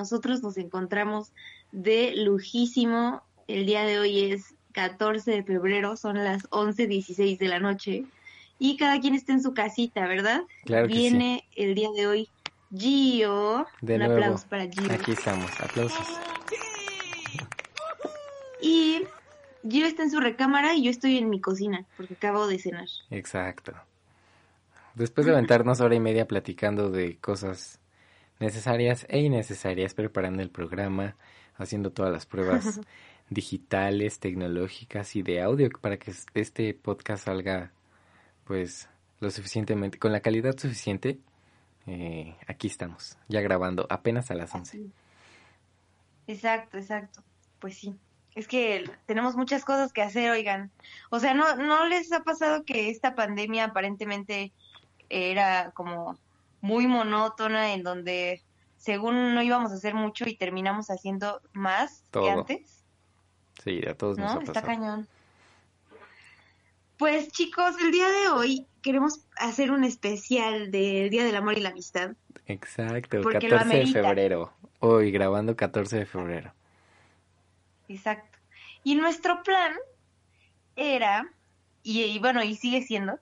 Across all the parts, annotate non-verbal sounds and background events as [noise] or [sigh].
Nosotros nos encontramos de lujísimo. El día de hoy es 14 de febrero, son las 11:16 de la noche y cada quien está en su casita, ¿verdad? Claro que Viene el día de hoy Gio. De Un nuevo. aplauso para Gio. Aquí estamos, aplausos. Y Gio está en su recámara y yo estoy en mi cocina porque acabo de cenar. Exacto. Después de aventarnos hora y media platicando de cosas necesarias e innecesarias, preparando el programa, haciendo todas las pruebas [laughs] digitales, tecnológicas y de audio para que este podcast salga pues lo suficientemente, con la calidad suficiente, eh, aquí estamos, ya grabando apenas a las 11. Exacto, exacto. Pues sí. Es que tenemos muchas cosas que hacer, oigan. O sea, ¿no, ¿no les ha pasado que esta pandemia aparentemente era como muy monótona, en donde según no íbamos a hacer mucho y terminamos haciendo más que antes? Sí, a todos nos ¿No? ha Está cañón. Pues chicos, el día de hoy queremos hacer un especial del Día del Amor y la Amistad. Exacto, Porque lo 14 de febrero. Hoy grabando 14 de febrero. Exacto. Y nuestro plan era, y, y bueno, y sigue siendo,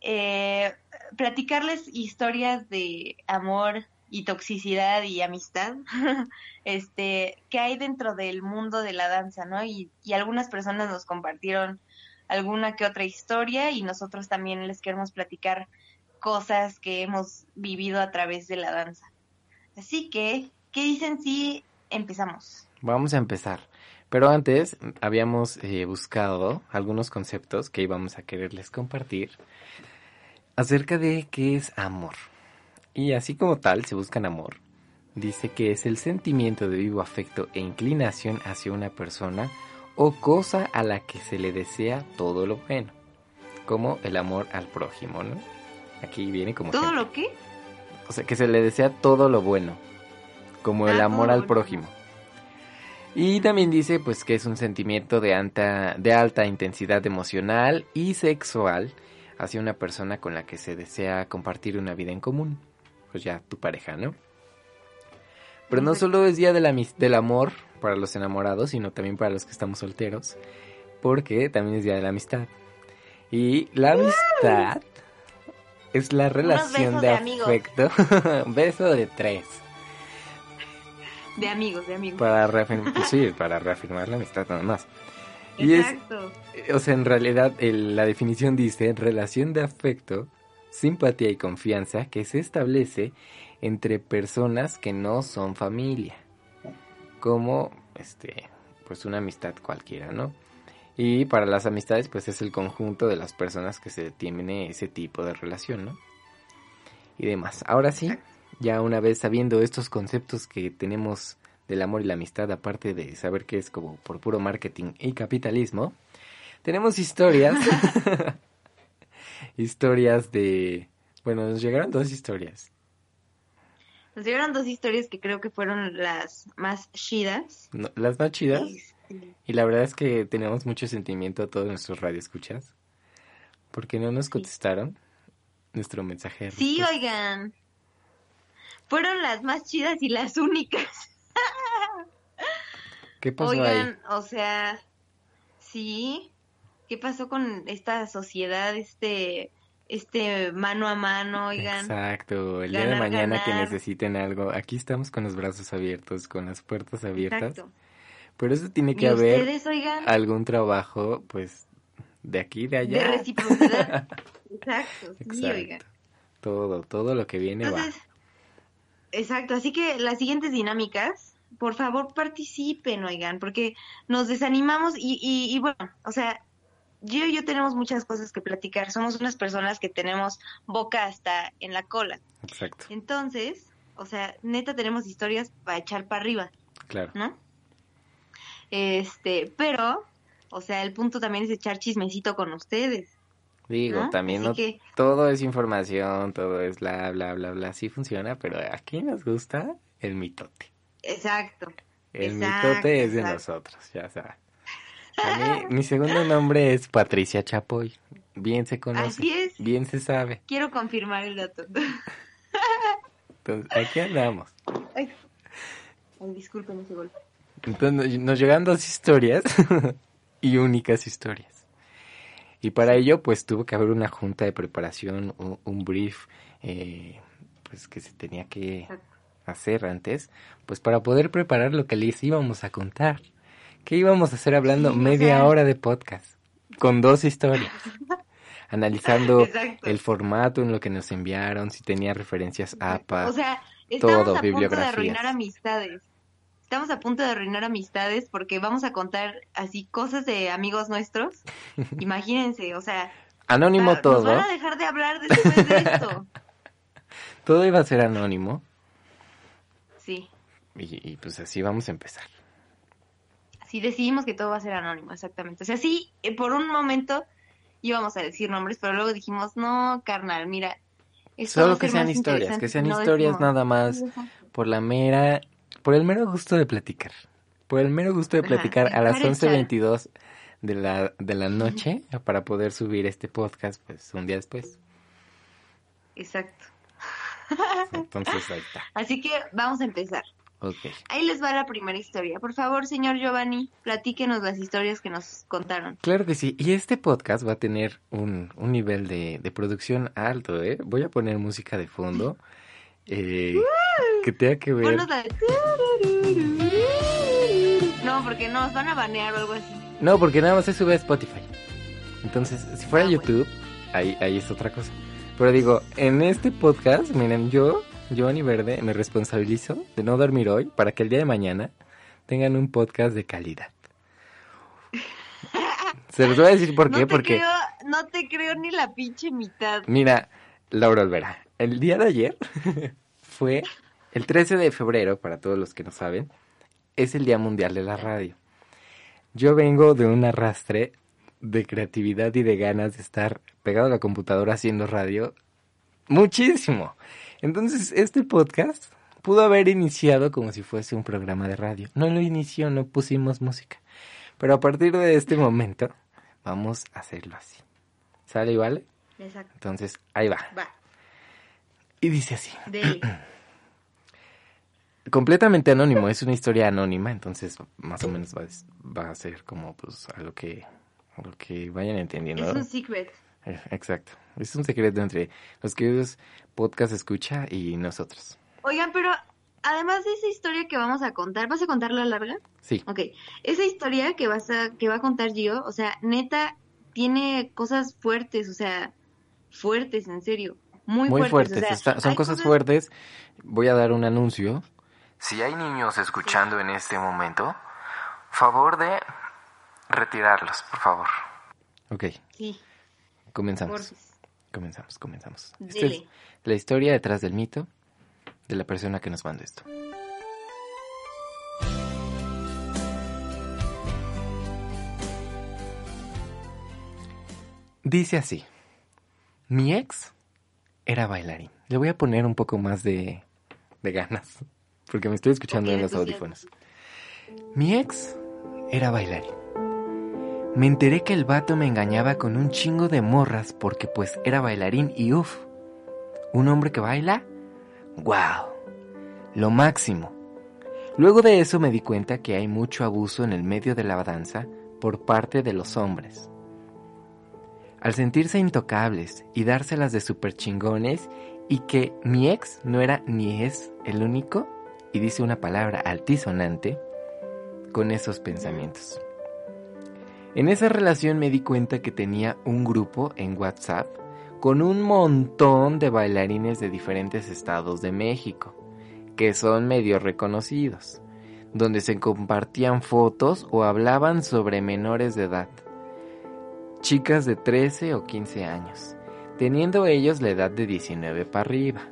eh, platicarles historias de amor y toxicidad y amistad, [laughs] este, que hay dentro del mundo de la danza, ¿no? Y, y algunas personas nos compartieron alguna que otra historia y nosotros también les queremos platicar cosas que hemos vivido a través de la danza. Así que, ¿qué dicen si empezamos? Vamos a empezar. Pero antes habíamos eh, buscado algunos conceptos que íbamos a quererles compartir acerca de qué es amor. Y así como tal se buscan amor, dice que es el sentimiento de vivo afecto e inclinación hacia una persona o cosa a la que se le desea todo lo bueno, como el amor al prójimo, ¿no? Aquí viene como ¿Todo ejemplo. lo que? O sea, que se le desea todo lo bueno, como el Ah, amor al prójimo. Y también dice pues que es un sentimiento de alta, de alta intensidad emocional y sexual hacia una persona con la que se desea compartir una vida en común. Pues ya tu pareja, ¿no? Pero no solo es día del, amis- del amor para los enamorados, sino también para los que estamos solteros, porque también es día de la amistad. Y la amistad es la relación de, de afecto, [laughs] beso de tres, De amigos, de amigos. para reafirmar, sí, para reafirmar la amistad nada más. Y es, Exacto. o sea, en realidad el- la definición dice relación de afecto, simpatía y confianza que se establece entre personas que no son familia, como este, pues una amistad cualquiera, ¿no? Y para las amistades, pues es el conjunto de las personas que se tiene ese tipo de relación, ¿no? Y demás. Ahora sí, ya una vez sabiendo estos conceptos que tenemos del amor y la amistad, aparte de saber que es como por puro marketing y capitalismo, tenemos historias. [laughs] historias de... Bueno, nos llegaron dos historias. Nos llegaron dos historias que creo que fueron las más chidas. No, las más chidas. Este, Y la verdad es que tenemos mucho sentimiento a todos nuestros radioescuchas. Porque no nos Sí. contestaron nuestro mensaje. Sí, oigan. Fueron las más chidas y las únicas. ¿Qué pasó Oigan, ahí? o sea, sí. ¿Qué pasó con esta sociedad, este, este mano a mano, oigan? Exacto, el día de Ganar, mañana que necesiten algo, aquí estamos con los brazos abiertos, con las puertas abiertas. Exacto. Pero eso tiene que ¿Y haber ustedes, algún trabajo, pues, de aquí de de allá. reciprocidad. [laughs] Exacto, sí, Exacto. oigan. Todo, todo lo que viene Entonces, exacto, así que las siguientes dinámicas, por favor participen, oigan, porque nos desanimamos y, y, y bueno, o sea, yo y yo tenemos muchas cosas que platicar, somos unas personas que tenemos boca hasta en la cola. Exacto, entonces, o sea, neta tenemos historias para echar para arriba, claro. ¿no? Este, pero, o sea, el punto también es echar chismecito con ustedes. Digo, ¿no? también no que- todo es información, todo es bla, bla, bla, bla, sí funciona, pero aquí nos gusta el mitote. Exacto. El Exacto, mitote es de exacto. nosotros, ya sabes. A mí, [laughs] mi segundo nombre es Patricia Chapoy. Bien se conoce. Así es. Bien se sabe. Quiero confirmar el dato. Entonces, aquí andamos. Ay, ese golpe. Entonces, nos llegan dos historias [laughs] y únicas historias. Y para ello, pues tuvo que haber una junta de preparación, un, un brief, eh, pues que se tenía que Exacto. Hacer antes, pues para poder preparar lo que les íbamos a contar. ¿Qué íbamos a hacer hablando Sí, o media sea- hora de podcast? Con dos historias. [laughs] Analizando Exacto. el formato en lo que nos enviaron, si tenía referencias APA. O sea, estamos todo, a punto de arruinar amistades. Estamos a punto de arruinar amistades porque vamos a contar así cosas de amigos nuestros. [laughs] Imagínense, o sea, Anónimo va- nos todo. van a dejar de hablar después de esto. [laughs] Todo iba a ser anónimo. Y, y, pues así vamos a empezar. sí decidimos que todo va a ser anónimo, exactamente. O sea, sí, eh, por un momento íbamos a decir nombres, pero luego dijimos, no, carnal, mira. esto Solo que sean historias, que sean no historias decimos". nada más por la mera, por el mero gusto de platicar. Por el mero gusto de Ajá, platicar a las echar el 11.22 de la, de la noche para poder subir este podcast pues un día después. Exacto. Entonces ahí está. [laughs] Así que vamos a empezar. Ok. Ahí les va la primera historia. Por favor, señor Giovanni, platíquenos las historias que nos contaron. Claro que sí. Y este podcast va a tener un, un nivel de, de producción alto, ¿eh? Voy a poner música de fondo eh, que tenga que ver... No, porque nos van a banear o algo así. No, porque nada más se sube a Spotify. Entonces, si fuera Ah, YouTube, ahí, ahí es otra cosa. Pero digo, en este podcast, miren, yo, Giovanni Verde, me responsabilizo de no dormir hoy para que el día de mañana tengan un podcast de calidad. Se los voy a decir por no qué, te porque, creo, no te creo ni la pinche mitad. mira, Laura Olvera, el día de ayer [laughs] fue el 13 de febrero, para todos los que no saben, es el Día Mundial de la Radio. Yo vengo de un arrastre de creatividad y de ganas de estar pegado a la computadora haciendo radio muchísimo. Entonces, este podcast pudo haber iniciado como si fuese un programa de radio. No lo inició, no pusimos música. Pero a partir de este momento, vamos a hacerlo así. ¿Sale y vale? Exacto. Entonces, ahí va. Va, Y dice así. dele. [clears throat] completamente anónimo, es una historia anónima, entonces más o menos va, a- va a ser como pues a lo que, a lo que vayan entendiendo. es un secret. [laughs] Exacto, es un secreto entre los queridos podcast escucha y nosotros. Oigan, pero además de esa historia que vamos a contar, ¿vas a contarla larga? Sí, Ok, esa historia que vas a, que va a contar Gio, o sea, neta, tiene cosas fuertes, o sea, fuertes, en serio, muy, muy fuertes. fuertes, o sea, está- son cosas fuertes. Voy a dar un anuncio. Si hay niños escuchando en este momento, favor de retirarlos, por favor. Ok, Sí, comenzamos. Comenzamos, comenzamos. Esta es la historia detrás del mito de la persona que nos mandó esto. Dice así, mi ex era bailarín. Le voy a poner un poco más de, de ganas, porque me estoy escuchando en los audífonos. Mi ex era bailarín. Me enteré que el vato me engañaba con un chingo de morras porque pues era bailarín y uff, un hombre que baila, wow, lo máximo. Luego de eso me di cuenta que hay mucho abuso en el medio de la danza por parte de los hombres. Al sentirse intocables y dárselas de super chingones y que mi ex no era ni es el único, y dice una palabra altisonante, con esos pensamientos. En esa relación me di cuenta que tenía un grupo en WhatsApp con un montón de bailarines de diferentes estados de México, que son medio reconocidos, donde se compartían fotos o hablaban sobre menores de edad, chicas de 13 o 15 años, teniendo ellos la edad de 19 para arriba.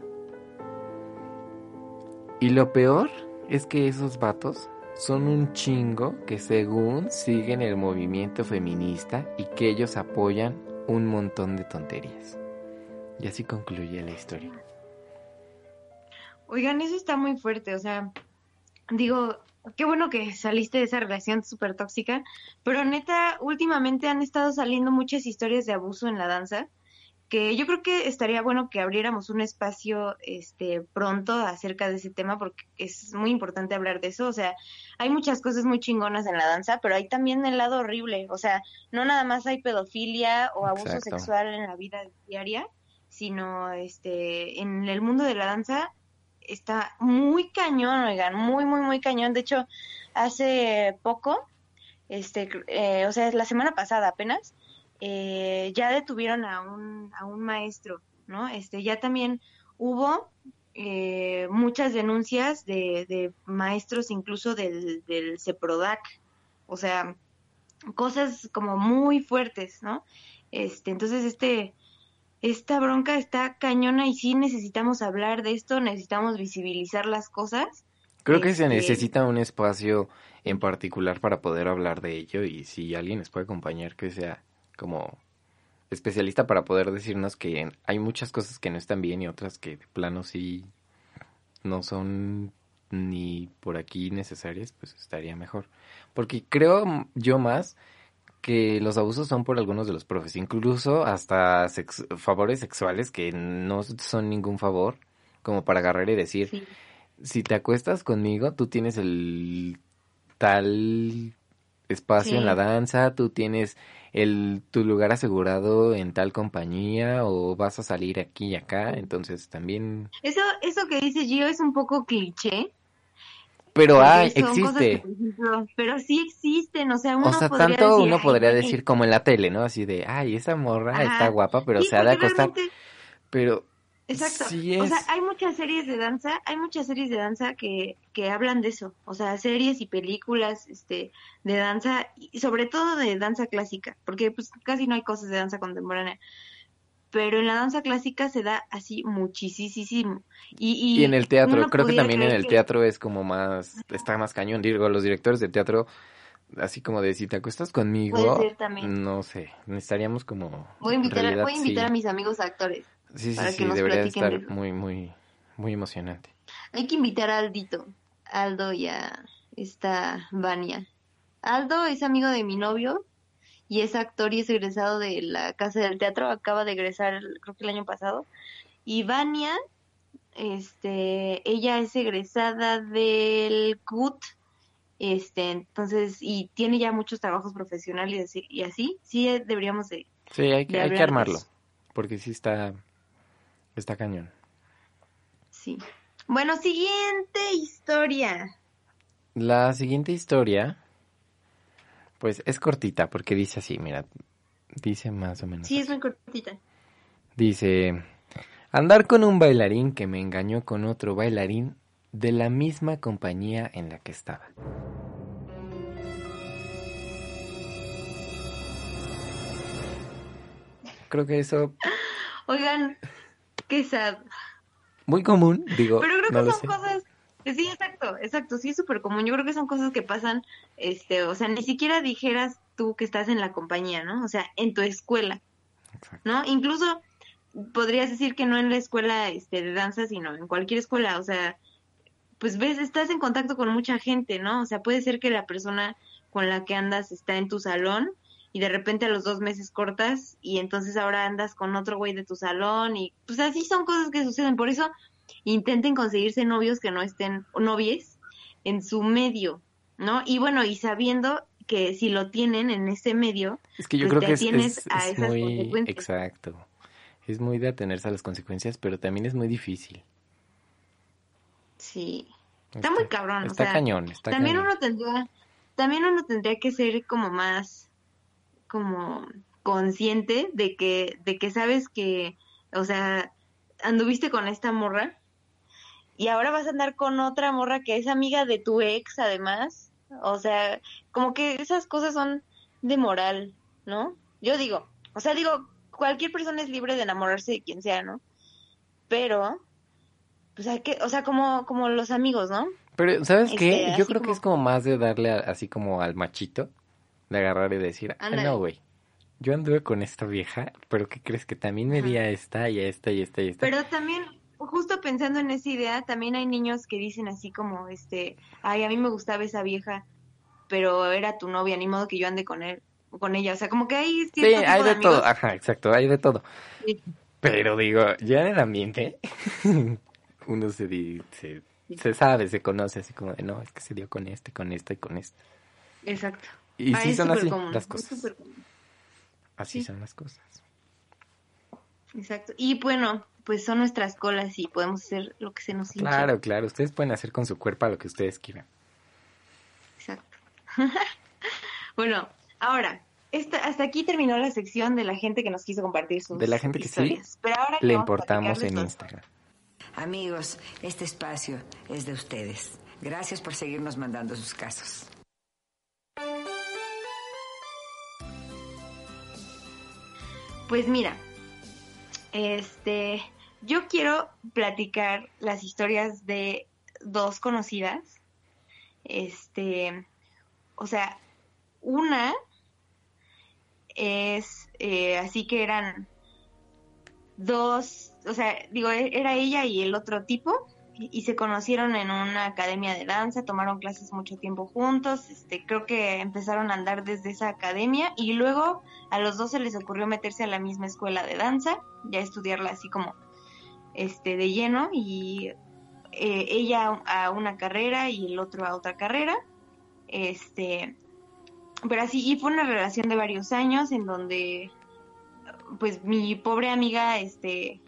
Y lo peor es que esos vatos son un chingo que según siguen el movimiento feminista y que ellos apoyan un montón de tonterías. Y así concluye la historia. Oigan, eso está muy fuerte, o sea, digo, qué bueno que saliste de esa relación súper tóxica, pero neta, últimamente han estado saliendo muchas historias de abuso en la danza que yo creo que estaría bueno que abriéramos un espacio este pronto acerca de ese tema porque es muy importante hablar de eso, o sea, hay muchas cosas muy chingonas en la danza, pero hay también el lado horrible, o sea, no nada más hay pedofilia o abuso sexual en la vida diaria, sino este en el mundo de la danza está muy cañón, oigan, muy muy muy cañón, de hecho, hace poco este eh, o sea, la semana pasada apenas eh, ya detuvieron a un, a un maestro, ¿no? Este, ya también hubo eh, muchas denuncias de, de, maestros incluso del, del CEPRODAC, o sea, cosas como muy fuertes, ¿no? Este, entonces este, esta bronca está cañona y sí necesitamos hablar de esto, necesitamos visibilizar las cosas. Creo que se este necesita un espacio en particular para poder hablar de ello y si alguien les puede acompañar que sea como especialista para poder decirnos que hay muchas cosas que no están bien y otras que de plano sí no son ni por aquí necesarias, pues estaría mejor. Porque creo yo más que los abusos son por algunos de los profes, incluso hasta favores sexuales que no son ningún favor, como para agarrar y decir, si te acuestas conmigo, tú tienes el tal espacio en la danza, tú tienes el tu lugar asegurado en tal compañía o vas a salir aquí y acá, entonces también Eso eso que dice Gio es un poco cliché. Pero hay, existe. pero sí existen, o sea, uno O sea, tanto uno podría decir como en la tele, ¿no? Así de, "Ay, esa morra está guapa, pero se ha de acostar." Pero Exacto. O sea, hay muchas series de danza, hay muchas series de danza que, que hablan de eso. O sea, series y películas este, de danza, y sobre todo de danza clásica, porque pues casi no hay cosas de danza contemporánea. Pero en la danza clásica se da así muchísimo. Y, y, en el teatro, creo que también en el teatro es como más, está más cañón. Digo, los directores de teatro, así como de si te acuestas conmigo, no sé, necesitaríamos como... Voy a invitar, voy a, invitar a mis amigos actores. Sí, sí, sí, debería estar muy, muy, muy emocionante. Hay que invitar a Aldito, Aldo y a esta Vania. Aldo es amigo de mi novio y es actor y es egresado de la Casa del Teatro, acaba de egresar creo que el año pasado. Y Vania, este, ella es egresada del CUT, este, entonces, y tiene ya muchos trabajos profesionales y así, sí deberíamos de... Sí, hay que, hay que armarlo, porque sí está Está cañón. Sí. Bueno, siguiente historia. La siguiente historia, pues es cortita porque dice así, mira, dice más o menos. Sí, es muy cortita. Dice, andar con un bailarín que me engañó con otro bailarín de la misma compañía en la que estaba. Creo que eso... [laughs] Oigan, Qué sad. Muy común, digo. Pero creo que son cosas. Sí, exacto, exacto, sí es súper común. Yo creo que son cosas que pasan, este, o sea, ni siquiera dijeras tú que estás en la compañía, ¿no? O sea, en tu escuela, ¿no? Incluso podrías decir que no en la escuela este, de danza, sino en cualquier escuela, o sea, pues ves, estás en contacto con mucha gente, ¿no? O sea, puede ser que la persona con la que andas está en tu salón y de repente a los dos meses cortas y entonces ahora andas con otro güey de tu salón y pues así son cosas que suceden. Por eso intenten conseguirse novios que no estén, novies, en su medio, ¿no? Y bueno, y sabiendo que si lo tienen en ese medio, es que yo pues creo que es, es, muy exacto. Es muy de atenerse a las consecuencias, pero también es muy difícil. Sí. Está, muy cabrón. Está cañón, está también uno tendría, también uno tendría que ser como más como consciente de que, de que sabes que, o sea, anduviste con esta morra y ahora vas a andar con otra morra que es amiga de tu ex además. O sea, como que esas cosas son de moral, ¿no? Yo digo, o sea, digo, cualquier persona es libre de enamorarse de quien sea, ¿no? Pero, pues hay que, o sea, como, como los amigos, ¿no? Pero, ¿sabes qué? Este, Yo así creo que es como más de darle a- así como al machito, de agarrar y decir, ah, no, güey. Yo anduve con esta vieja, pero ¿qué crees? Que también me di a esta y a esta y a esta y a esta. Pero también, justo pensando en esa idea, también hay niños que dicen así como, este, ay, a mí me gustaba esa vieja, pero era tu novia, ni modo que yo ande con él, con ella. O sea, como que hay Sí, hay de todo, ajá, exacto, hay de todo. Sí. Pero digo, ya en el ambiente, [laughs] uno se, di- se, se sabe, se conoce así como de, no, es que se dio con este, con esta y con este. Exacto. Y Ah, sí es son así común, las cosas. Así sí. son las cosas. Exacto. Y bueno, pues son nuestras colas y podemos hacer lo que se nos hinche. Claro, claro, ustedes pueden hacer con su cuerpo lo que ustedes quieran. Exacto. [laughs] bueno, ahora, esta, hasta aquí terminó la sección de la gente que nos quiso compartir sus De la gente que sí, historias. Pero ahora Le importamos en Instagram. Amigos, este espacio es de ustedes. Gracias por seguirnos mandando sus casos. Pues mira, este, yo quiero platicar las historias de dos conocidas. Este, o sea, una es eh, así que eran dos, o sea, digo, e- era ella y el otro tipo y se conocieron en una academia de danza, tomaron clases mucho tiempo juntos, este, creo que empezaron a andar desde esa academia y luego a los dos se les ocurrió meterse a la misma escuela de danza, ya estudiarla así como este de lleno y eh, ella a una carrera y el otro a otra carrera. Este, pero así, y fue una relación de varios años en donde pues mi pobre amiga este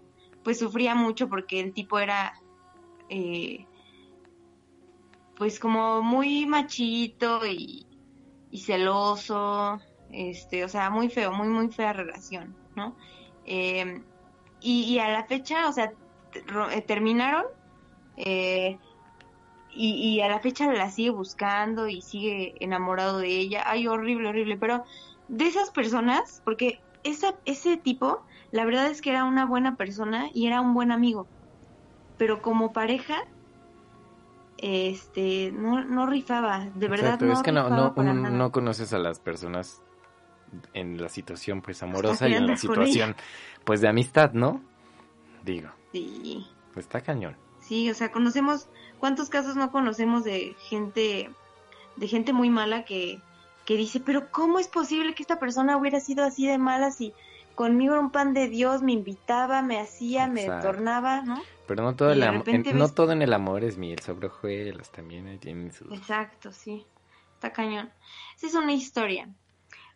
pues sufría mucho porque el tipo era eh, pues como muy machito y, celoso, este, o sea, muy feo, muy, muy fea relación, ¿no? Eh, y, a la fecha, o sea, eh, terminaron eh, y, y a la fecha la sigue buscando y sigue enamorado de ella. Ay, horrible, horrible, pero de esas personas, porque esa, ese tipo, la verdad es que era una buena persona y era un buen amigo, pero como pareja, este, no, no rifaba, de verdad Exacto, no es que no, no, no conoces a las personas en la situación pues amorosa y en la situación pues de amistad, ¿no? Digo, Sí, pues está cañón. sí, o sea, conocemos, ¿cuántos casos no conocemos de gente, de gente muy mala que, que dice, pero ¿cómo es posible que esta persona hubiera sido así de mala si conmigo era un pan de Dios, me invitaba, me hacía, me Exacto. tornaba, ¿no? Pero no todo, el de am- repente en- no todo en el amor es miel sobre hojuelas, también ahí tienen sus... Exacto, sí. Está cañón. Esa es una historia.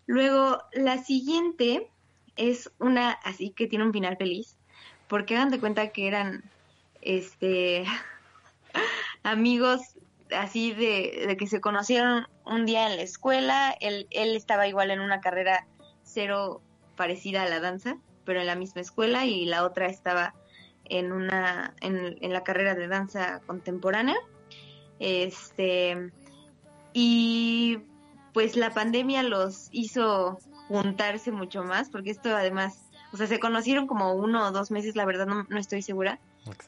Luego, la siguiente es una así que tiene un final feliz. Porque hagan de cuenta que eran este [laughs] amigos así de, de que se conocieron un día en la escuela. Él, él estaba igual en una carrera cero parecida a la danza, pero en la misma escuela, y la otra estaba en una, en, en la carrera de danza contemporánea. Este, y pues la pandemia los hizo juntarse mucho más, porque esto además, o sea, se conocieron como uno o dos meses, la verdad no, no estoy segura,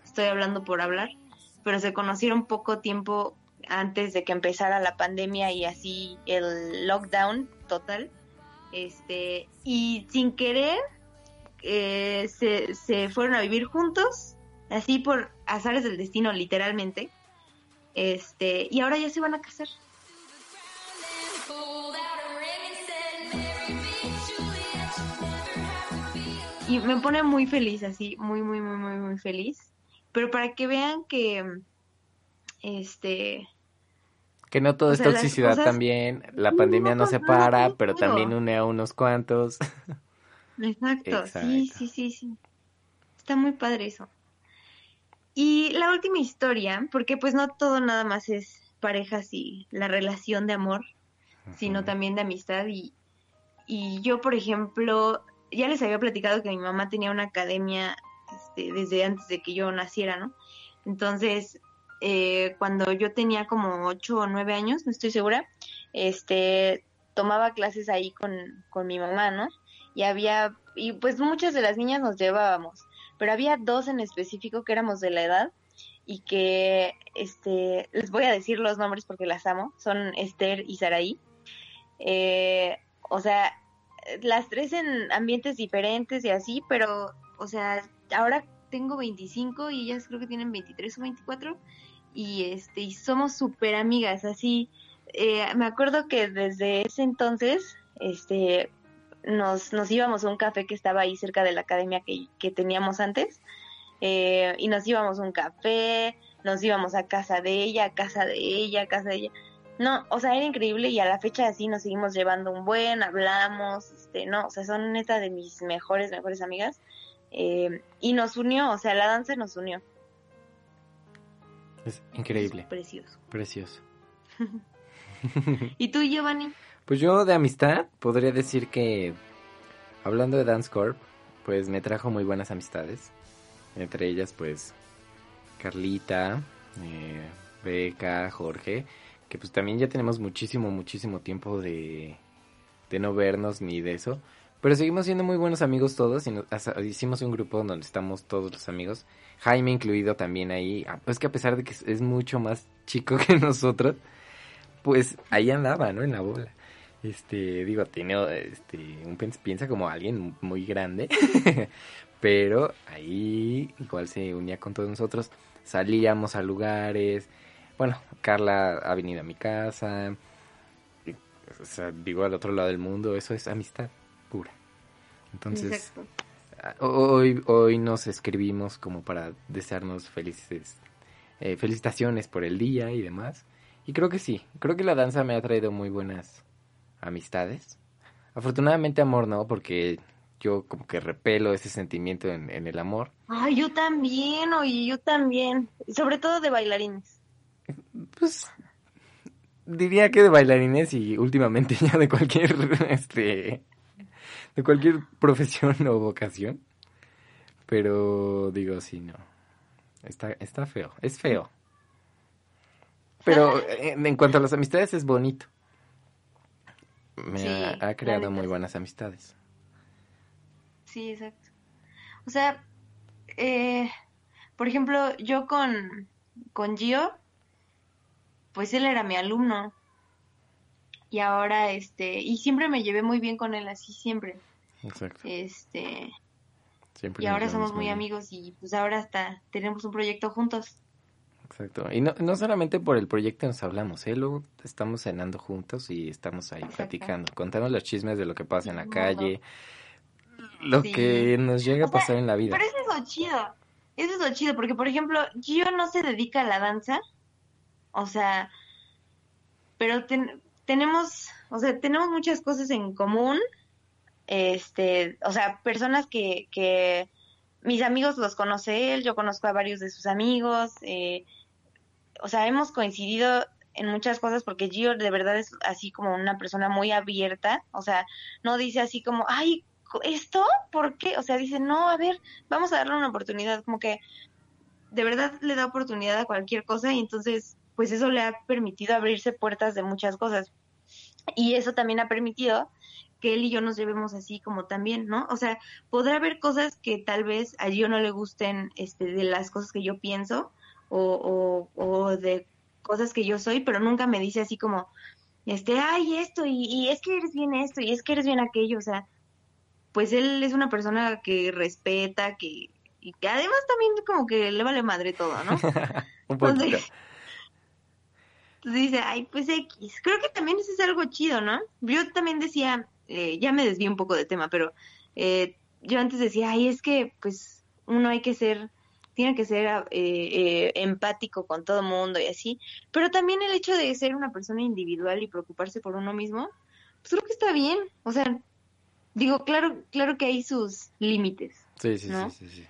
estoy hablando por hablar, pero se conocieron poco tiempo antes de que empezara la pandemia y así el lockdown total, este, y sin querer eh, se, se fueron a vivir juntos, así por azares del destino, literalmente, este, y ahora ya se van a casar. Y me pone muy feliz, así, muy, muy, muy, muy, muy feliz. Pero para que vean que, este, Que no todo O es sea, toxicidad cosas- también, la No, pandemia no no, separa, no, pero también une a unos cuantos. [laughs] Exacto, sí, Exacto. sí, sí, sí. Está muy padre eso. Y la última historia, porque pues no todo nada más es parejas y la relación de amor, sino también de amistad y, y yo, por ejemplo, ya les había platicado que mi mamá tenía una academia este, desde antes de que yo naciera, ¿no? Entonces, eh, cuando yo tenía como ocho o nueve años, no estoy segura, este, tomaba clases ahí con, con mi mamá, ¿no? Y había, y pues muchas de las niñas nos llevábamos, pero había dos en específico que éramos de la edad y que, este, les voy a decir los nombres porque las amo, son Esther y Saraí. Eh, o sea, las tres en ambientes diferentes y así, pero, o sea, ahora tengo 25 y ellas creo que tienen 23 o 24 y este y somos súper amigas, así. Eh, me acuerdo que desde ese entonces, este, nos, nos íbamos a un café que estaba ahí cerca de la academia que, que teníamos antes eh, y nos íbamos a un café, nos íbamos a casa de ella, a casa de ella, a casa de ella. No, o sea, era increíble y a la fecha así nos seguimos llevando un buen, hablamos, este, no, o sea, son neta de mis mejores, mejores amigas. Eh, y nos unió, o sea, la danza nos unió. Es increíble. Es precioso. Precioso. [laughs] ¿Y tú, Giovanni? Pues yo de amistad podría decir que, hablando de Dance Corp, pues me trajo muy buenas amistades. Entre ellas, pues, Carlita, eh, Beca, Jorge, que pues también ya tenemos muchísimo, muchísimo tiempo de, de no vernos ni de eso. Pero seguimos siendo muy buenos amigos todos y nos, hasta hicimos un grupo donde estamos todos los amigos. Jaime incluido también ahí. Ah, Pues que a pesar de que es- mucho más chico [laughs] que nosotros, pues ahí andaba, ¿no? En la bola. Este, digo, tiene, este, un piensa como alguien muy grande, [laughs] pero ahí igual se unía con todos nosotros. Salíamos a lugares. Bueno, Carla ha venido a mi casa. O sea, digo, al otro lado del mundo, eso es amistad. Entonces, Exacto. Ah, Hoy, hoy nos escribimos como para desearnos felices eh, felicitaciones por el día y demás. Y creo que sí, creo que la danza me ha traído muy buenas amistades. Afortunadamente amor no, porque yo como que repelo ese sentimiento en, en el amor. Ay, yo también, oye, yo también. Sobre todo de bailarines. Pues diría que de bailarines y últimamente [laughs] ya de cualquier este de cualquier [laughs] profesión o vocación. Pero digo, sí, no. Está, está feo, es feo. Pero en, en cuanto a las amistades es bonito. Me Sí, ha, creado muy buenas amistades. Sí, exacto. O sea, eh, por ejemplo, yo con, con Gio, pues él era mi alumno. Y ahora, este, y siempre me llevé muy bien con él, así siempre. Exacto. Este, Siempre y ahora somos muy amigos y pues ahora hasta tenemos un proyecto juntos. Exacto. Y no, no solamente por el proyecto nos hablamos, ¿eh? Luego estamos cenando juntos y estamos ahí Exacto. platicando, contando los chismes de lo que pasa en la calle, lo Sí. que nos llega a sea, pasar en la vida. Pero eso es lo chido. Eso es lo chido, porque por ejemplo, Gio no se dedica a la danza. O sea, pero ten- tenemos, o sea, tenemos muchas cosas en común. Este, o sea, personas que, que mis amigos los conoce él, yo conozco a varios de sus amigos. eh, o sea, hemos coincidido en muchas cosas porque Gio de verdad es así como una persona muy abierta. O sea, no dice así como, ay, ¿esto? ¿Por qué? O sea, dice, no, a ver, vamos a darle una oportunidad, como que de verdad le da oportunidad a cualquier cosa y entonces, pues eso le ha permitido abrirse puertas de muchas cosas. Y eso también ha permitido que él y yo nos llevemos así como también, ¿no? O sea, podrá haber cosas que tal vez a yo no le gusten este, de las cosas que yo pienso o, o, o de cosas que yo soy, pero nunca me dice así como, este, ay, esto, y, y es que eres bien esto, y es que eres bien aquello, o sea, pues él es una persona que respeta, que, y que además también como que le vale madre todo, ¿no? [laughs] Un poquito. Entonces, entonces dice, ay, pues X. Creo que también eso es algo chido, ¿no? Yo también decía, eh, ya me desvié un poco de tema, pero eh, yo antes decía, ay, es que pues uno hay que ser, tiene que ser eh, eh, empático con todo mundo y así. Pero también el hecho de ser una persona individual y preocuparse por uno mismo, pues creo que está bien. O sea, digo, claro, claro que hay sus límites. Sí, sí, ¿no? sí, sí, sí.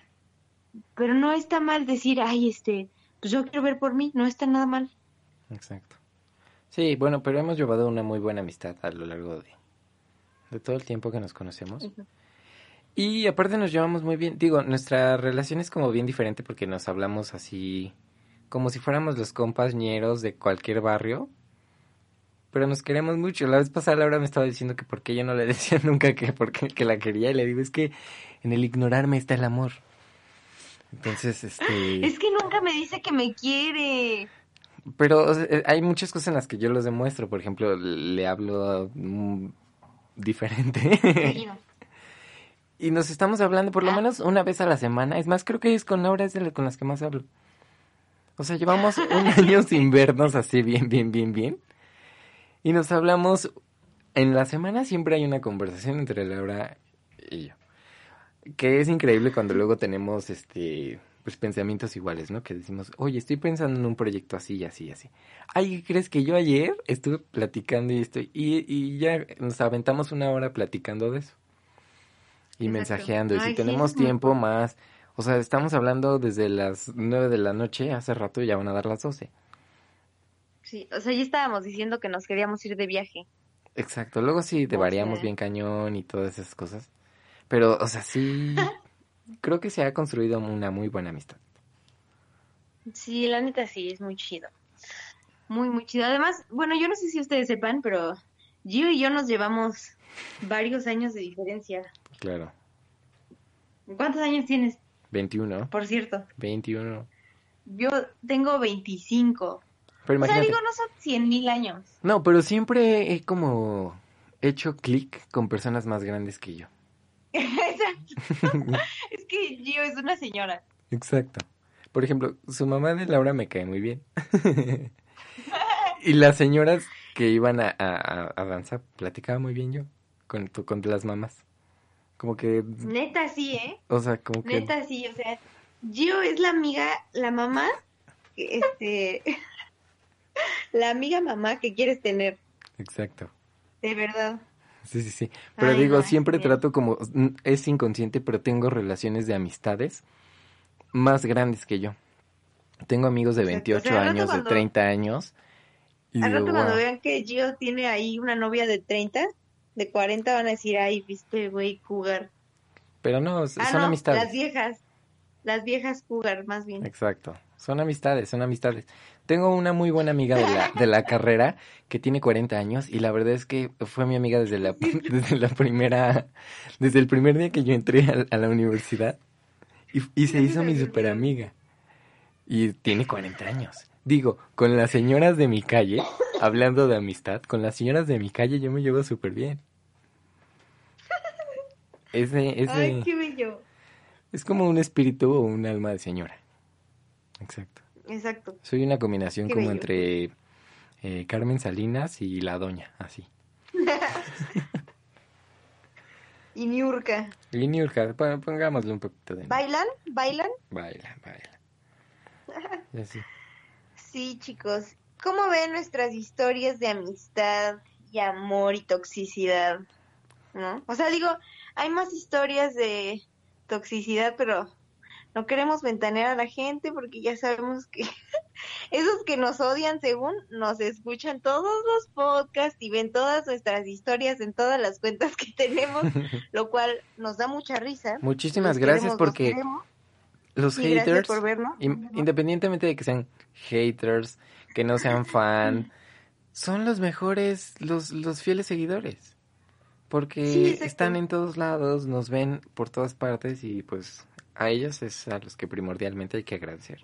Pero no está mal decir, ay, este, pues yo quiero ver por mí, no está nada mal. Exacto. Sí, bueno, pero hemos llevado una muy buena amistad a lo largo de, de todo el tiempo que nos conocemos. Y aparte nos llevamos muy bien. Digo, nuestra relación es como bien diferente porque nos hablamos así como si fuéramos los compañeros de cualquier barrio. Pero nos queremos mucho. La vez pasada Laura me estaba diciendo que por qué yo no le [laughs] decía nunca que, porque, que la quería. Y le digo, es que en el ignorarme está el amor. Entonces, este... Es que nunca me dice que me quiere. Pero eh, hay muchas cosas en las que yo los demuestro. Por ejemplo, le hablo diferente. Seguido. [laughs] y nos estamos hablando por lo Ah. menos una vez a la semana. Es más, creo que es con Laura es de con las que más hablo. O sea, llevamos un [laughs] año sin vernos así bien, bien, bien, bien. Y nos hablamos... En la semana siempre hay una conversación entre Laura y yo. Que es increíble cuando luego tenemos este pues pensamientos iguales, ¿no? Que decimos, oye, estoy pensando en un proyecto así y así y así. Ay, ¿qué crees que yo ayer estuve platicando y estoy, y, y ya nos aventamos una hora platicando de eso? Y Exacto. mensajeando. Y Ay, si tenemos tiempo más, o sea, estamos hablando desde las nueve de la noche, hace rato ya van a dar las doce. Sí, o sea, ya estábamos diciendo que nos queríamos ir de viaje. Exacto. Luego sí te variamos bien cañón y todas esas cosas. Pero, o sea, sí, [laughs] creo que se ha construido una muy buena amistad. Sí, la neta sí, es muy chido. Muy, muy chido. Además, bueno, yo no sé si ustedes sepan, pero Gio y yo nos llevamos varios años de diferencia. Claro. ¿Cuántos años tienes, 21, por cierto? 21. Yo tengo 25. Pero O sea, imagínate. digo, no son 100 mil años. No, pero siempre he como hecho clic con personas más grandes que yo. [laughs] Es que Gio es una señora. Exacto. Por ejemplo, su mamá de Laura me cae muy bien. [laughs] y las señoras que iban a, a, a danzar platicaba muy bien yo con, tu- con las mamás. Como que, Neta sí, ¿eh? o sea, como que... Neta sí, o sea, Gio es la amiga, la mamá, este, [laughs] la amiga mamá que quieres tener, Exacto. de verdad. Sí, sí, sí. Pero Ay, digo, no, siempre trato como, es inconsciente, pero tengo relaciones de amistades más grandes que yo. Tengo amigos de Exacto, o 28 sea, al rato años, de cuando- 30 años. Y Al digo, rato cuando "Wow". vean que Gio tiene ahí una novia de 30, de 40, van a decir, ay, viste, güey, cougar. Pero no, Ah, son no, amistades. las viejas, las viejas cougar, más bien. Exacto. Son amistades, son amistades. Tengo una muy buena amiga de la, de la carrera que tiene 40 años y la verdad es que fue mi amiga desde la, [laughs] desde la primera, desde el primer día que yo entré a, a la universidad y, y se hizo mi super amiga. Y tiene 40 años. Digo, con las señoras de mi calle, hablando de amistad, con las señoras de mi calle yo me llevo súper bien. Es de- es de- Ay, qué bello. es como un espíritu o un alma de señora. Exacto. Exacto. Soy una combinación Qué como bello. entre eh, Carmen Salinas y la doña, así. [laughs] Y Niurka. Y Niurka, pon- pongámosle un poquito de... ¿Bailan? ¿Bailan? Baila, baila. [laughs] Y así. Sí, chicos. ¿Cómo ven nuestras historias de amistad y amor y toxicidad? ¿No? O sea, digo, hay más historias de toxicidad, pero no queremos ventanear a la gente porque ya sabemos que [laughs] esos que nos odian según nos escuchan todos los podcasts y ven todas nuestras historias en todas las cuentas que tenemos, [laughs] lo cual nos da mucha risa. Muchísimas gracias queremos, porque los y haters, por vernos. in- independientemente de que sean haters, que no sean fan, [laughs] son los mejores, los, los fieles seguidores. Porque Sí, están en todos lados, nos ven por todas partes y pues a ellos es a los que primordialmente hay que agradecer.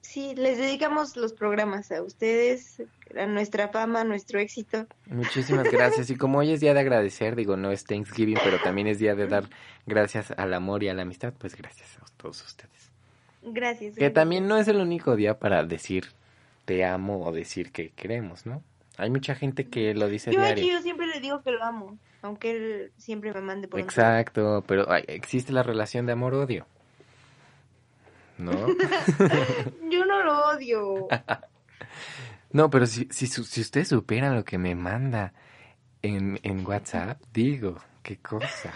Sí, les dedicamos los programas a ustedes, a nuestra fama, a nuestro éxito. Muchísimas gracias. Y como hoy es día de agradecer, digo, no es Thanksgiving, pero también es día de dar gracias al amor y a la amistad, pues gracias a todos ustedes. Gracias. Que gracias. también no es el único día para decir te amo o decir que queremos, ¿no? Hay mucha gente que lo dice Yo diario. Gio siempre le digo que lo amo, aunque él siempre me mande por un Exacto, pero ay, existe la relación de amor-odio. ¿No? [laughs] Yo no lo odio. [laughs] No, pero si, si, si ustedes supieran lo que me manda en, en WhatsApp, digo, qué cosa.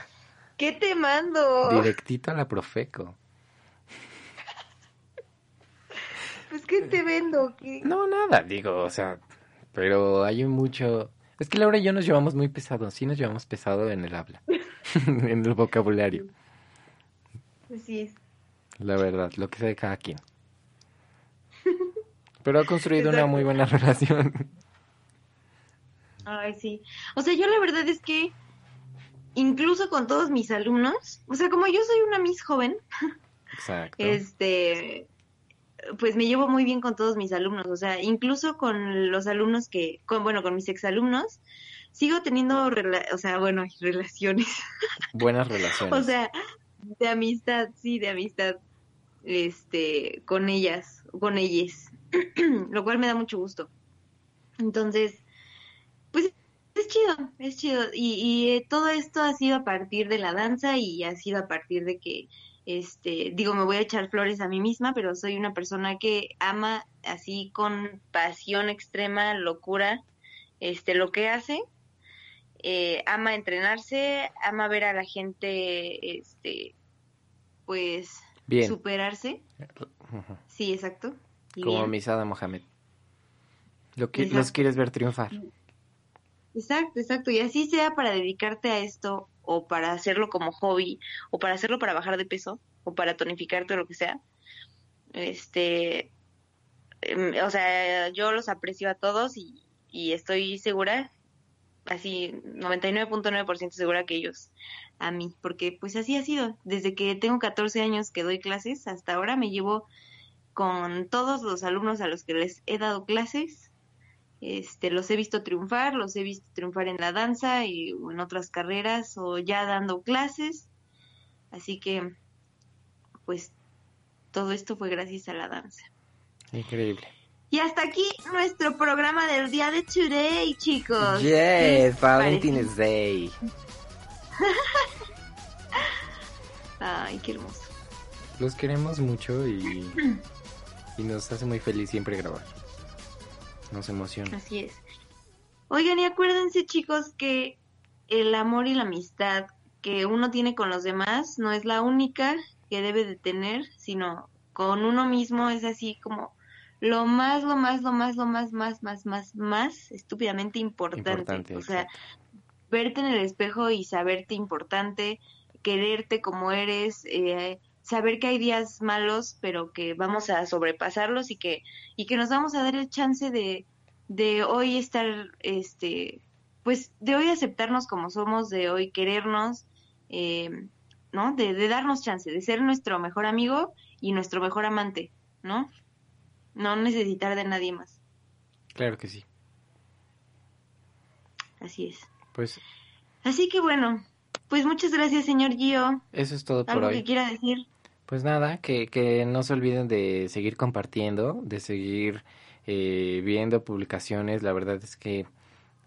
¿Qué te mando? Directito a la Profeco. [laughs] Pues ¿qué te vendo? ¿Qué? No, nada, digo, o sea, pero hay mucho, Es que Laura y yo nos llevamos muy pesado, sí nos llevamos pesado en el habla, [laughs] en el vocabulario. Así es. La verdad, lo que sea de cada quien. Pero ha construido una muy buena [laughs] relación. Ay, sí. O sea, yo la verdad es que incluso con todos mis alumnos, o sea, como yo soy una Miss joven, Exacto. este, pues me llevo muy bien con todos mis alumnos, o sea, incluso con los alumnos que, con, bueno, con mis exalumnos, sigo teniendo, rela- o sea, bueno, [laughs] relaciones, Buenas relaciones. o sea, de amistad, sí, de amistad, este, con ellas, con ellas, [clears throat] lo cual me da mucho gusto. Entonces, pues es chido, es chido. Y, y eh, todo esto ha sido a partir de la danza y ha sido a partir de que, este, digo, me voy a echar flores a mí misma, pero soy una persona que ama así con pasión extrema, locura, este, lo que hace. Eh, ama entrenarse, ama ver a la gente, este, pues, Bien. superarse. Sí, exacto. Y Como bien. Misada Mohamed. Lo que, los quieres ver triunfar. Exacto, exacto. Y así sea para dedicarte a esto o para hacerlo como hobby o para hacerlo para bajar de peso o para tonificarte o lo que sea. Este, em, o sea, yo los aprecio a todos y, estoy segura, así 99.9% segura que ellos a mí, porque pues así ha sido. Desde que tengo 14 años que doy clases hasta ahora me llevo con todos los alumnos a los que les he dado clases este, los he visto triunfar, los he visto triunfar en la danza y o en otras carreras o ya dando clases. Así que, pues, todo esto fue gracias a la danza. Increíble. Y hasta aquí nuestro programa del día de Today, chicos. ¿Qué Yes, Valentine's Day. [laughs] Ay, qué hermoso. Los queremos mucho y, y nos hace muy feliz siempre grabar. Nos emociona. Así es. Oigan, y acuérdense, chicos, que el amor y la amistad que uno tiene con los demás no es la única que debe de tener, sino con uno mismo es así como lo más, lo más, lo más, lo más, más, más, más, más estúpidamente importante. Importante, o sea, verte en el espejo y saberte importante, quererte como eres, eh, saber que hay días malos, pero que vamos a sobrepasarlos y que, y que nos vamos a dar el chance de, de hoy estar, este, pues de hoy aceptarnos como somos, de hoy querernos, eh, ¿no? De, de darnos chance, de ser nuestro mejor amigo y nuestro mejor amante, ¿no? No necesitar de nadie más. Claro que sí. Así es. Pues Así que bueno, pues muchas gracias, señor Gio. eso es todo por ¿Algo hoy. que quiera decir? Pues nada, que, que no se olviden de seguir compartiendo, de seguir eh, viendo publicaciones. La verdad es que,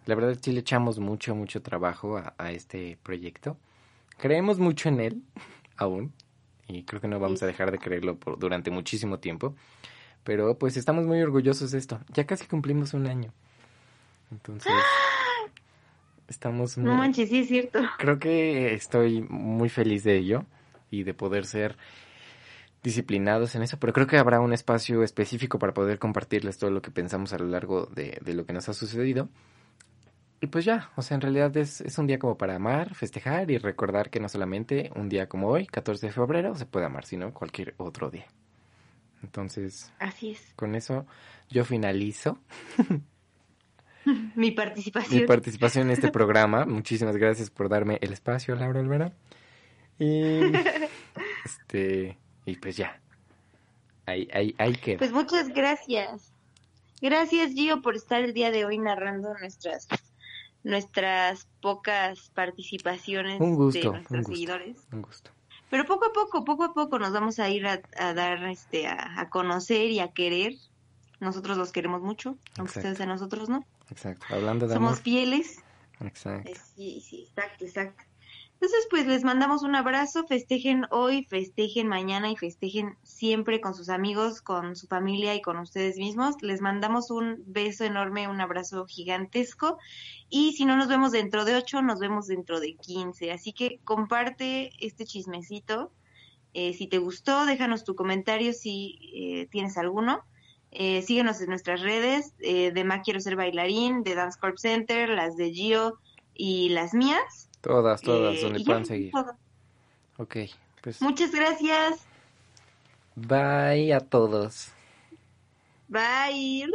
la verdad sí le echamos mucho, mucho trabajo a, a este proyecto. Creemos mucho en él, [laughs] aún, y creo que no vamos a dejar de creerlo por, durante muchísimo tiempo. Pero pues estamos muy orgullosos de esto. Ya casi cumplimos un año. Entonces, [gasps] estamos muy... No manches, sí es cierto. Creo que estoy muy feliz de ello y de poder ser disciplinados en eso, pero creo que habrá un espacio específico para poder compartirles todo lo que pensamos a lo largo de, de lo que nos ha sucedido. Y pues ya, o sea, en realidad es, es un día como para amar, festejar y recordar que no solamente un día como hoy, 14 de febrero, se puede amar, sino cualquier otro día. Entonces, Así es. con eso yo finalizo [laughs] Mi participación. mi participación en este programa. [laughs] Muchísimas gracias por darme el espacio, Laura Olvera. Y [laughs] este y pues ya. Ahí, ahí, ahí queda. Pues muchas gracias. Gracias, Gio, por estar el día de hoy narrando nuestras nuestras pocas participaciones un gusto, de un nuestros gusto, seguidores. un gusto. Pero poco a poco, poco a poco nos vamos a ir a, a dar, este, a, a conocer y a querer. Nosotros los queremos mucho, aunque ustedes a nosotros no. Exacto. Hablando de Somos amor. fieles. Exacto. Eh, Sí, sí, exacto, exacto. Entonces, pues les mandamos un abrazo, festejen hoy, festejen mañana y festejen siempre con sus amigos, con su familia y con ustedes mismos. Les mandamos un beso enorme, un abrazo gigantesco. Y si no nos vemos dentro de ocho, nos vemos dentro de quince. Así que comparte este chismecito. Eh, si te gustó, déjanos tu comentario si eh, tienes alguno. Eh, síguenos en nuestras redes, eh, de Ma Quiero Ser Bailarín, de Dance Corp Center, las de Gio y las mías. Todas, todas, Eh, donde y ya, puedan seguir. todo. Ok, pues Muchas gracias. bye a todos. Bye.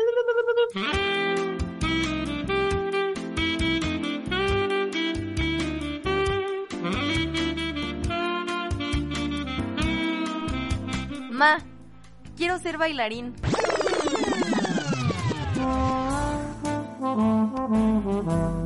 Ma, quiero ser bailarín. [laughs]